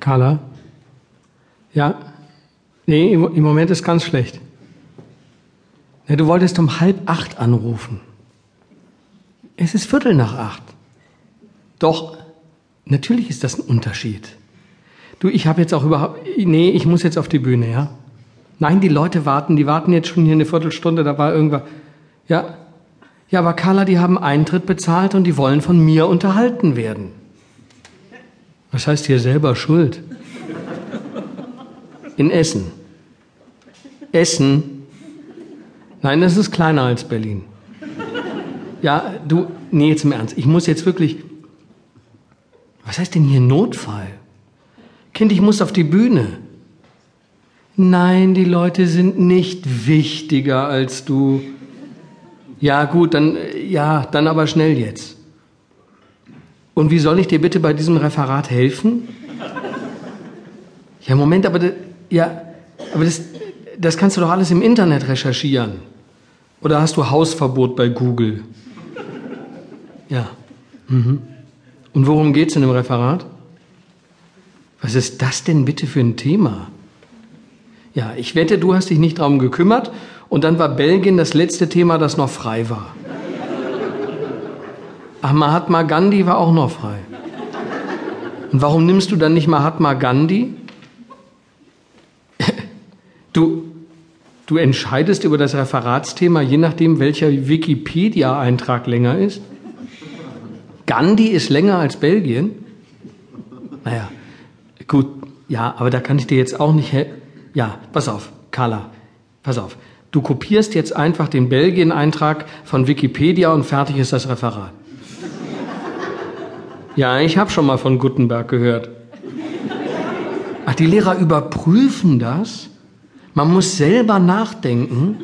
Carla? Ja? Nee, im, Moment ist ganz schlecht. Ja, du wolltest um halb acht anrufen. Es ist Viertel nach acht. Doch, natürlich ist das ein Unterschied. Du, ich habe jetzt auch überhaupt. Nee, ich muss jetzt auf die Bühne, ja? Nein, die Leute warten, die warten jetzt schon hier eine Viertelstunde, da war irgendwas. Ja. Ja, aber Carla, die haben Eintritt bezahlt und die wollen von mir unterhalten werden. Was heißt hier selber schuld? In Essen. Essen. Nein, das ist kleiner als Berlin. Ja, du, nee, jetzt im Ernst. Ich muss jetzt wirklich. Was heißt denn hier Notfall? Kind, ich muss auf die Bühne. Nein, die Leute sind nicht wichtiger als du. Ja, gut, dann, ja, dann aber schnell jetzt. Und wie soll ich dir bitte bei diesem Referat helfen? Ja, Moment, aber, ja, aber das, das kannst du doch alles im Internet recherchieren. Oder hast du Hausverbot bei Google? Ja. Mhm. Und worum geht's in dem Referat? Was ist das denn bitte für ein Thema? Ja, ich wette, du hast dich nicht darum gekümmert und dann war Belgien das letzte Thema, das noch frei war. Ach, Mahatma Gandhi war auch noch frei. Und warum nimmst du dann nicht Mahatma Gandhi? Du, du entscheidest über das Referatsthema, je nachdem, welcher Wikipedia-Eintrag länger ist. Gandhi ist länger als Belgien. Naja, gut, ja, aber da kann ich dir jetzt auch nicht helfen. Ja, pass auf, Carla, pass auf. Du kopierst jetzt einfach den Belgien-Eintrag von Wikipedia und fertig ist das Referat. Ja, ich habe schon mal von Gutenberg gehört. Ach, die Lehrer überprüfen das? Man muss selber nachdenken.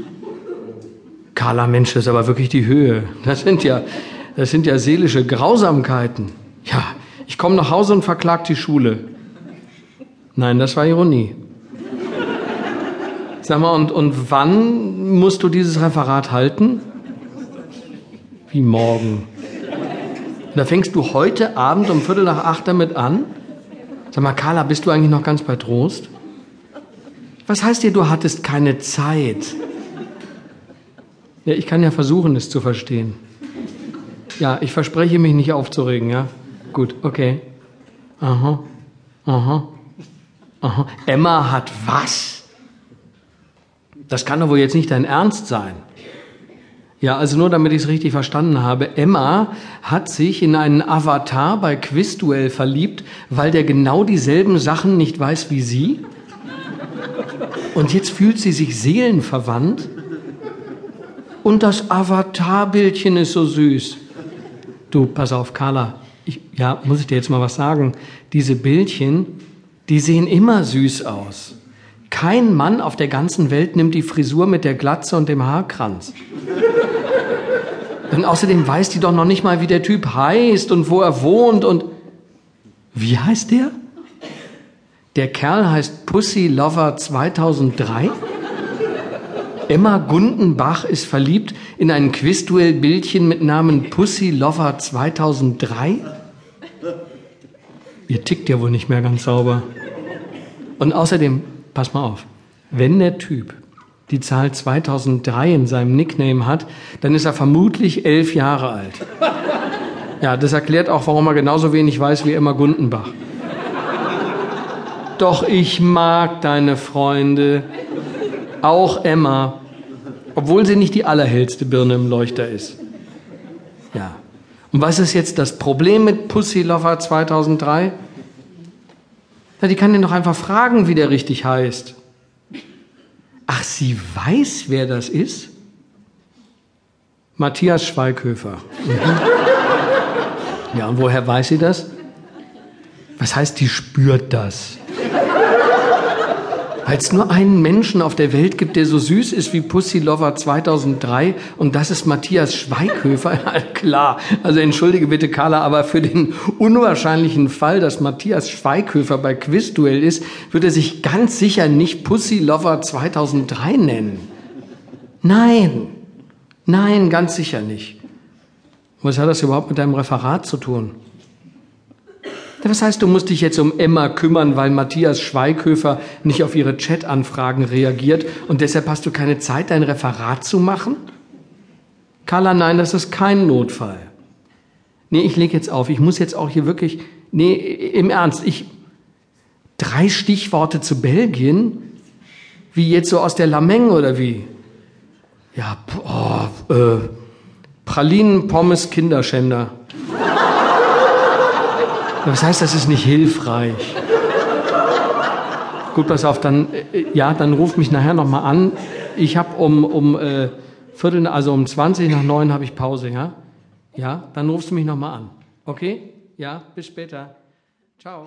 Carla, Mensch, das ist aber wirklich die Höhe. Das sind ja, das sind ja seelische Grausamkeiten. Ja, ich komme nach Hause und verklag die Schule. Nein, das war Ironie. Sag mal, und, und wann musst du dieses Referat halten? Wie morgen. Da fängst du heute Abend um Viertel nach acht damit an? Sag mal, Carla, bist du eigentlich noch ganz bei Trost? Was heißt dir, du hattest keine Zeit? Ja, ich kann ja versuchen, es zu verstehen. Ja, ich verspreche mich nicht aufzuregen, ja? Gut, okay. Aha, aha, aha. Emma hat was? Das kann doch wohl jetzt nicht dein Ernst sein. Ja, also nur damit ich es richtig verstanden habe. Emma hat sich in einen Avatar bei Quizduell verliebt, weil der genau dieselben Sachen nicht weiß wie sie. Und jetzt fühlt sie sich seelenverwandt. Und das Avatarbildchen ist so süß. Du, pass auf, Carla. Ich, ja, muss ich dir jetzt mal was sagen? Diese Bildchen, die sehen immer süß aus. Kein Mann auf der ganzen Welt nimmt die Frisur mit der Glatze und dem Haarkranz. Und außerdem weiß die doch noch nicht mal, wie der Typ heißt und wo er wohnt und. Wie heißt der? Der Kerl heißt Pussy Lover 2003? Emma Gundenbach ist verliebt in ein Quizduell-Bildchen mit Namen Pussy Lover 2003? Ihr tickt ja wohl nicht mehr ganz sauber. Und außerdem, pass mal auf, wenn der Typ die Zahl 2003 in seinem Nickname hat, dann ist er vermutlich elf Jahre alt. Ja, das erklärt auch, warum er genauso wenig weiß wie Emma Gundenbach. Doch ich mag deine Freunde, auch Emma, obwohl sie nicht die allerhellste Birne im Leuchter ist. Ja. Und was ist jetzt das Problem mit Pussy Lover 2003? Die kann den doch einfach fragen, wie der richtig heißt. Ach, sie weiß, wer das ist? Matthias Schweighöfer. Mhm. Ja, und woher weiß sie das? Was heißt, die spürt das? Weil es nur einen Menschen auf der Welt gibt, der so süß ist wie Pussy Lover 2003 und das ist Matthias Schweighöfer. Klar, also entschuldige bitte Carla, aber für den unwahrscheinlichen Fall, dass Matthias Schweighöfer bei Quizduell ist, wird er sich ganz sicher nicht Pussy Lover 2003 nennen. Nein, nein, ganz sicher nicht. Was hat das überhaupt mit deinem Referat zu tun? Was heißt, du musst dich jetzt um Emma kümmern, weil Matthias Schweighöfer nicht auf ihre Chat-Anfragen reagiert und deshalb hast du keine Zeit, dein Referat zu machen? Carla, nein, das ist kein Notfall. Nee, ich leg jetzt auf. Ich muss jetzt auch hier wirklich, nee, im Ernst, ich, drei Stichworte zu Belgien? Wie jetzt so aus der Lameng oder wie? Ja, oh, äh, Pralinen, Pommes, Kinderschänder. Was heißt, das ist nicht hilfreich? Gut, pass auf, dann, äh, ja, dann ruf mich nachher nochmal an. Ich habe um, um äh, Viertel, also um 20 nach 9 habe ich Pause, ja? Ja, dann rufst du mich nochmal an. Okay? Ja, bis später. Ciao.